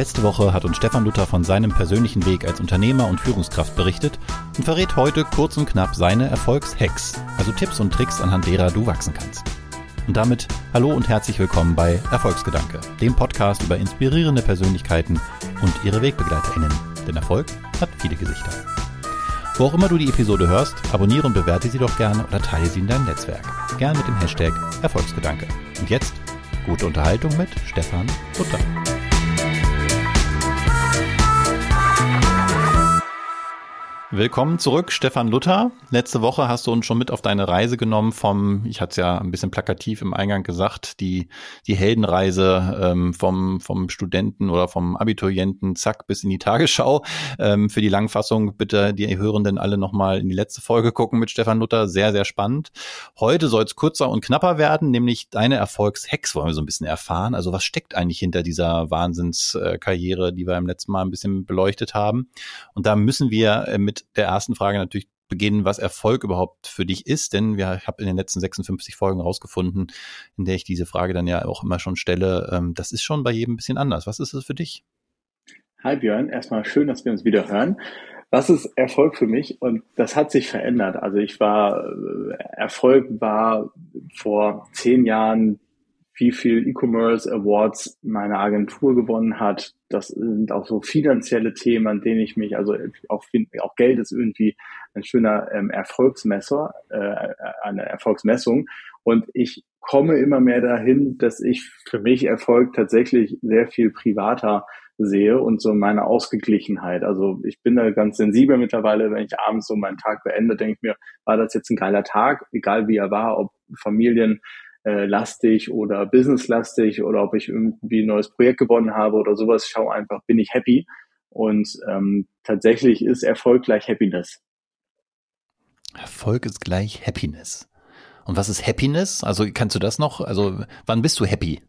Letzte Woche hat uns Stefan Luther von seinem persönlichen Weg als Unternehmer und Führungskraft berichtet und verrät heute kurz und knapp seine Erfolgshacks, also Tipps und Tricks, anhand derer du wachsen kannst. Und damit hallo und herzlich willkommen bei Erfolgsgedanke, dem Podcast über inspirierende Persönlichkeiten und ihre WegbegleiterInnen. Denn Erfolg hat viele Gesichter. Wo auch immer du die Episode hörst, abonniere und bewerte sie doch gerne oder teile sie in deinem Netzwerk. Gern mit dem Hashtag Erfolgsgedanke. Und jetzt gute Unterhaltung mit Stefan Luther. Willkommen zurück, Stefan Luther. Letzte Woche hast du uns schon mit auf deine Reise genommen vom, ich hatte es ja ein bisschen plakativ im Eingang gesagt, die, die Heldenreise ähm, vom, vom Studenten oder vom Abiturienten, zack, bis in die Tagesschau. Ähm, für die Langfassung bitte die Hörenden alle nochmal in die letzte Folge gucken mit Stefan Luther. Sehr, sehr spannend. Heute soll es kurzer und knapper werden, nämlich deine Erfolgshacks wollen wir so ein bisschen erfahren. Also was steckt eigentlich hinter dieser Wahnsinnskarriere, die wir im letzten Mal ein bisschen beleuchtet haben? Und da müssen wir äh, der ersten Frage natürlich beginnen, was Erfolg überhaupt für dich ist, denn wir, ich habe in den letzten 56 Folgen rausgefunden, in der ich diese Frage dann ja auch immer schon stelle, ähm, das ist schon bei jedem ein bisschen anders. Was ist es für dich? Hi Björn, erstmal schön, dass wir uns wieder hören. Was ist Erfolg für mich? Und das hat sich verändert. Also ich war, äh, Erfolg war vor zehn Jahren wie viel E-Commerce Awards meine Agentur gewonnen hat. Das sind auch so finanzielle Themen, an denen ich mich, also auch, auch Geld ist irgendwie ein schöner ähm, Erfolgsmesser, äh, eine Erfolgsmessung. Und ich komme immer mehr dahin, dass ich für mich Erfolg tatsächlich sehr viel privater sehe und so meine Ausgeglichenheit. Also ich bin da ganz sensibel mittlerweile, wenn ich abends so meinen Tag beende, denke ich mir, war das jetzt ein geiler Tag, egal wie er war, ob Familien äh, lastig oder businesslastig oder ob ich irgendwie ein neues Projekt gewonnen habe oder sowas. Ich schaue einfach, bin ich happy? Und ähm, tatsächlich ist Erfolg gleich Happiness. Erfolg ist gleich Happiness. Und was ist Happiness? Also kannst du das noch? Also wann bist du happy?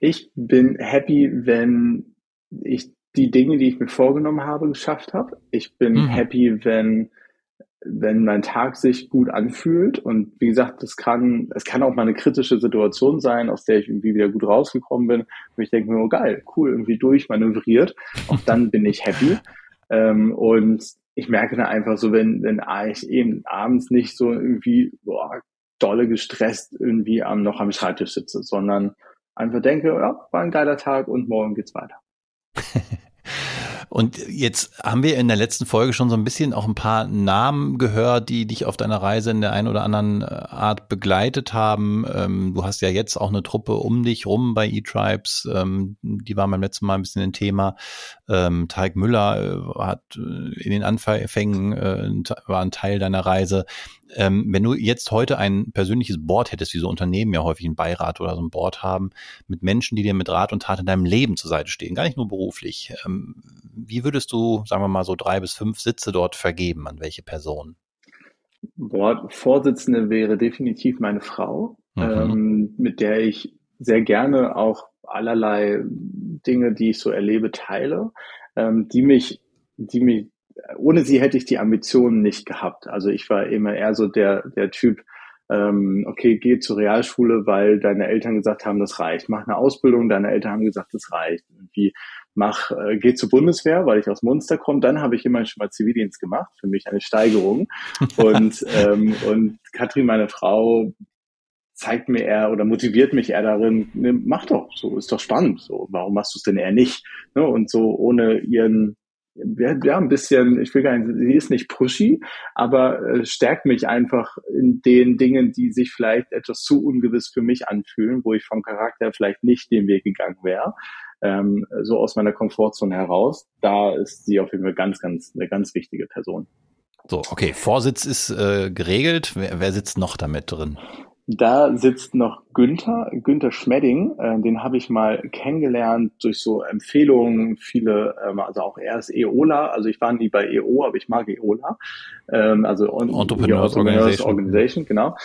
Ich bin happy, wenn ich die Dinge, die ich mir vorgenommen habe, geschafft habe. Ich bin mhm. happy, wenn wenn mein Tag sich gut anfühlt und wie gesagt, das kann, es kann auch mal eine kritische Situation sein, aus der ich irgendwie wieder gut rausgekommen bin, wo ich denke mir, oh geil, cool, irgendwie durchmanövriert, auch dann bin ich happy. Ähm, und ich merke dann einfach so, wenn, wenn ich eben abends nicht so irgendwie boah, dolle gestresst irgendwie am, noch am Schreibtisch sitze, sondern einfach denke, ja, war ein geiler Tag und morgen geht's weiter. Und jetzt haben wir in der letzten Folge schon so ein bisschen auch ein paar Namen gehört, die dich auf deiner Reise in der einen oder anderen äh, Art begleitet haben. Ähm, du hast ja jetzt auch eine Truppe um dich rum bei eTribes. Ähm, die war beim letzten Mal ein bisschen ein Thema. Ähm, Teig Müller äh, hat äh, in den Anfängen war ein Teil deiner Reise. Wenn du jetzt heute ein persönliches Board hättest, wie so Unternehmen ja häufig einen Beirat oder so ein Board haben, mit Menschen, die dir mit Rat und Tat in deinem Leben zur Seite stehen, gar nicht nur beruflich, wie würdest du, sagen wir mal, so drei bis fünf Sitze dort vergeben? An welche Person? Board-Vorsitzende wäre definitiv meine Frau, mhm. ähm, mit der ich sehr gerne auch allerlei Dinge, die ich so erlebe, teile, ähm, die mich, die mich ohne sie hätte ich die Ambitionen nicht gehabt. Also ich war immer eher so der, der Typ, ähm, okay, geh zur Realschule, weil deine Eltern gesagt haben, das reicht. Mach eine Ausbildung, deine Eltern haben gesagt, das reicht. Irgendwie mach, äh, geh zur Bundeswehr, weil ich aus Munster komme. Dann habe ich immerhin schon mal Zivildienst gemacht, für mich eine Steigerung. und, ähm, und Katrin, meine Frau, zeigt mir eher oder motiviert mich eher darin, ne, mach doch, so ist doch spannend, so warum machst du es denn eher nicht? Ne? Und so ohne ihren ja, ein bisschen, ich will gar nicht, sie ist nicht pushy, aber äh, stärkt mich einfach in den Dingen, die sich vielleicht etwas zu ungewiss für mich anfühlen, wo ich vom Charakter vielleicht nicht den Weg gegangen wäre. Ähm, so aus meiner Komfortzone heraus. Da ist sie auf jeden Fall ganz, ganz, eine ganz wichtige Person. So, okay, Vorsitz ist äh, geregelt. Wer, wer sitzt noch damit drin? Da sitzt noch Günther, Günther Schmedding, äh, den habe ich mal kennengelernt durch so Empfehlungen, viele, ähm, also auch er ist EOLA, also ich war nie bei EO, aber ich mag EOLA, ähm, also Entrepreneurs Organization. Organization, genau.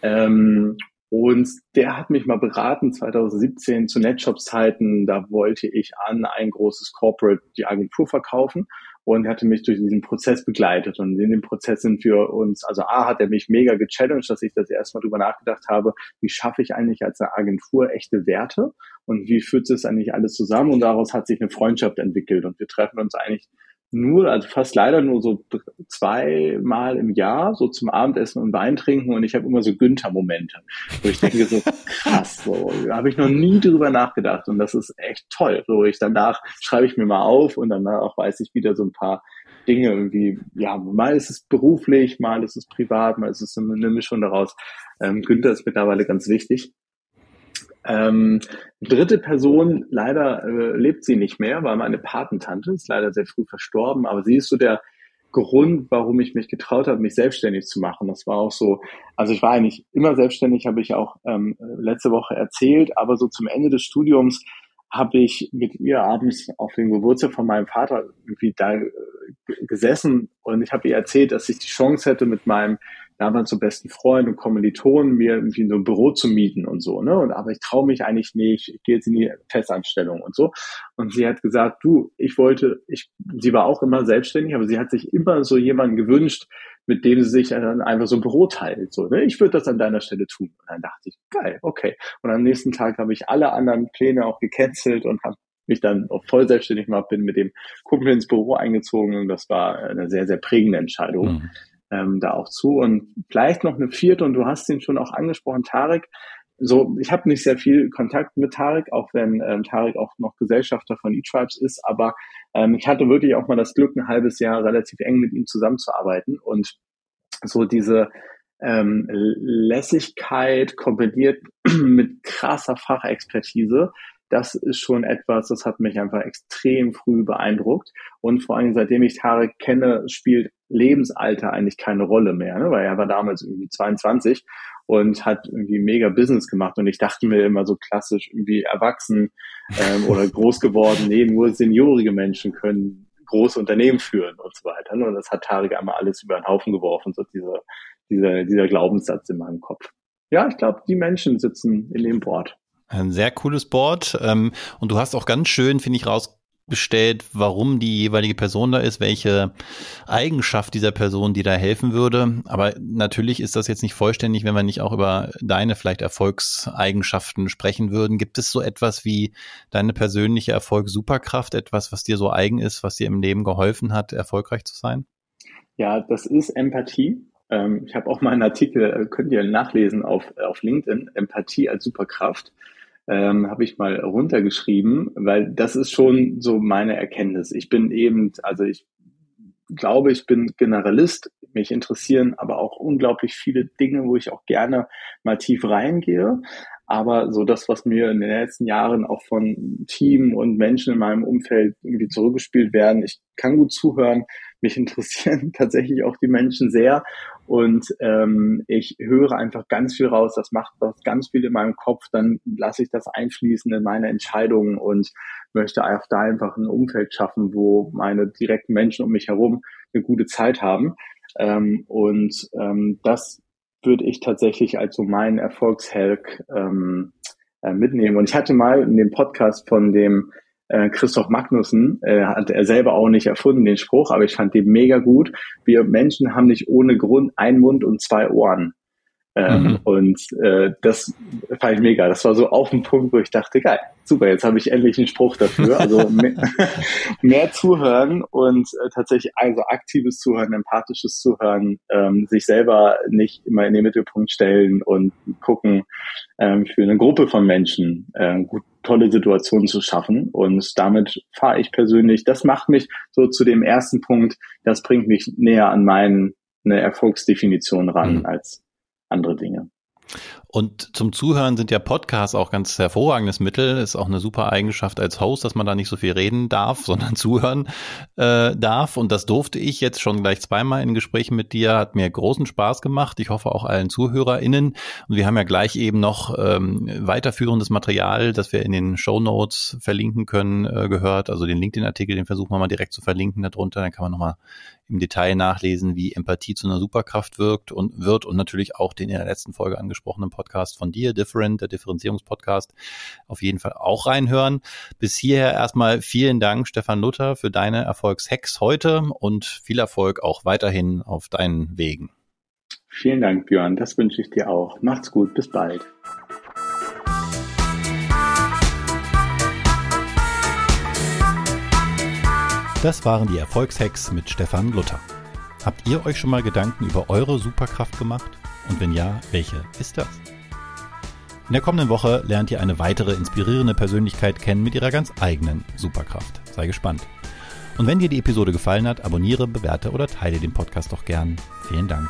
Ähm, und der hat mich mal beraten 2017 zu Netshop-Zeiten. Da wollte ich an ein großes Corporate die Agentur verkaufen. Und hatte mich durch diesen Prozess begleitet. Und in dem Prozess sind wir uns, also A, hat er mich mega gechallenged, dass ich das erstmal drüber nachgedacht habe, wie schaffe ich eigentlich als eine Agentur echte Werte und wie führt es eigentlich alles zusammen? Und daraus hat sich eine Freundschaft entwickelt und wir treffen uns eigentlich nur, also fast leider nur so zweimal im Jahr, so zum Abendessen und Wein trinken und ich habe immer so Günther-Momente, wo ich denke so, krass, so, habe ich noch nie drüber nachgedacht und das ist echt toll. So, ich danach schreibe ich mir mal auf und danach weiß ich wieder so ein paar Dinge irgendwie, ja, mal ist es beruflich, mal ist es privat, mal ist es eine Mischung daraus. Ähm, Günther ist mittlerweile ganz wichtig. Ähm, dritte Person, leider äh, lebt sie nicht mehr, war meine Patentante, ist leider sehr früh verstorben, aber sie ist so der Grund, warum ich mich getraut habe, mich selbstständig zu machen. Das war auch so, also ich war eigentlich immer selbstständig, habe ich auch ähm, letzte Woche erzählt, aber so zum Ende des Studiums habe ich mit ihr abends auf dem Geburtstag von meinem Vater irgendwie da äh, gesessen und ich habe ihr erzählt, dass ich die Chance hätte, mit meinem damals so besten Freund und Kommilitonen mir irgendwie so ein Büro zu mieten und so, ne? Und aber ich traue mich eigentlich nicht, ich gehe jetzt in die Festanstellung und so. Und sie hat gesagt, du, ich wollte, ich, sie war auch immer selbstständig, aber sie hat sich immer so jemanden gewünscht, mit dem sie sich dann einfach so ein Büro teilt. So, ne? Ich würde das an deiner Stelle tun. Und dann dachte ich, geil, okay. Und am nächsten Tag habe ich alle anderen Pläne auch gecancelt und habe mich dann auch voll selbstständig gemacht, bin mit dem Kumpel ins Büro eingezogen und das war eine sehr, sehr prägende Entscheidung. Mhm ähm, da auch zu. Und vielleicht noch eine vierte, und du hast ihn schon auch angesprochen, Tarek. So, ich habe nicht sehr viel Kontakt mit Tarek, auch wenn ähm, Tarek auch noch Gesellschafter von E-Tribes ist, aber ähm, ich hatte wirklich auch mal das Glück, ein halbes Jahr relativ eng mit ihm zusammenzuarbeiten und so diese ähm, Lässigkeit kombiniert mit krasser Fachexpertise, das ist schon etwas, das hat mich einfach extrem früh beeindruckt. Und vor allem, seitdem ich Tarek kenne, spielt Lebensalter eigentlich keine Rolle mehr, ne? weil er war damals irgendwie 22 und hat irgendwie mega Business gemacht. Und ich dachte mir immer so klassisch irgendwie erwachsen ähm, oder groß geworden, nee, nur seniorige Menschen können große Unternehmen führen und so weiter. Ne? Und das hat Tarek einmal alles über den Haufen geworfen, so dieser, dieser, dieser Glaubenssatz in meinem Kopf. Ja, ich glaube, die Menschen sitzen in dem Board. Ein sehr cooles Board. Ähm, und du hast auch ganz schön, finde ich, rausgestellt, warum die jeweilige Person da ist, welche Eigenschaft dieser Person, die da helfen würde. Aber natürlich ist das jetzt nicht vollständig, wenn wir nicht auch über deine vielleicht Erfolgseigenschaften sprechen würden. Gibt es so etwas wie deine persönliche Erfolgssuperkraft, etwas, was dir so eigen ist, was dir im Leben geholfen hat, erfolgreich zu sein? Ja, das ist Empathie. Ähm, ich habe auch mal einen Artikel, äh, könnt ihr nachlesen auf, auf LinkedIn, Empathie als Superkraft ähm, habe ich mal runtergeschrieben, weil das ist schon so meine Erkenntnis. Ich bin eben, also ich glaube, ich bin Generalist, mich interessieren aber auch unglaublich viele Dinge, wo ich auch gerne mal tief reingehe. Aber so das, was mir in den letzten Jahren auch von Team und Menschen in meinem Umfeld irgendwie zurückgespielt werden, ich kann gut zuhören, mich interessieren tatsächlich auch die Menschen sehr und ähm, ich höre einfach ganz viel raus. Das macht das ganz viel in meinem Kopf. Dann lasse ich das einfließen in meine Entscheidungen und möchte einfach da einfach ein Umfeld schaffen, wo meine direkten Menschen um mich herum eine gute Zeit haben. Ähm, und ähm, das würde ich tatsächlich als so meinen Erfolgshelk ähm, äh, mitnehmen. Und ich hatte mal in dem Podcast von dem Christoph Magnussen, äh, hat er selber auch nicht erfunden, den Spruch, aber ich fand den mega gut. Wir Menschen haben nicht ohne Grund einen Mund und zwei Ohren. Ähm, mhm. Und äh, das fand ich mega. Das war so auf den Punkt, wo ich dachte, geil, super, jetzt habe ich endlich einen Spruch dafür. Also mehr, mehr zuhören und äh, tatsächlich also aktives Zuhören, empathisches Zuhören, ähm, sich selber nicht immer in den Mittelpunkt stellen und gucken, ähm, für eine Gruppe von Menschen äh, gut, tolle Situationen zu schaffen. Und damit fahre ich persönlich, das macht mich so zu dem ersten Punkt, das bringt mich näher an meine Erfolgsdefinition ran mhm. als andere Dinge. Und zum Zuhören sind ja Podcasts auch ganz hervorragendes Mittel. Ist auch eine super Eigenschaft als Host, dass man da nicht so viel reden darf, sondern zuhören äh, darf. Und das durfte ich jetzt schon gleich zweimal in Gesprächen mit dir. Hat mir großen Spaß gemacht. Ich hoffe auch allen ZuhörerInnen. Und wir haben ja gleich eben noch ähm, weiterführendes Material, das wir in den Show Notes verlinken können, äh, gehört. Also den LinkedIn-Artikel, den versuchen wir mal direkt zu verlinken darunter. Dann kann man nochmal im Detail nachlesen, wie Empathie zu einer Superkraft wirkt und wird und natürlich auch den in der letzten Folge angesprochenen Podcast von dir, Different, der Differenzierungspodcast, auf jeden Fall auch reinhören. Bis hierher erstmal vielen Dank, Stefan Luther, für deine Erfolgshacks heute und viel Erfolg auch weiterhin auf deinen Wegen. Vielen Dank, Björn. Das wünsche ich dir auch. Macht's gut. Bis bald. Das waren die Erfolgshacks mit Stefan Luther. Habt ihr euch schon mal Gedanken über eure Superkraft gemacht? Und wenn ja, welche ist das? In der kommenden Woche lernt ihr eine weitere inspirierende Persönlichkeit kennen mit ihrer ganz eigenen Superkraft. Sei gespannt. Und wenn dir die Episode gefallen hat, abonniere, bewerte oder teile den Podcast doch gern. Vielen Dank.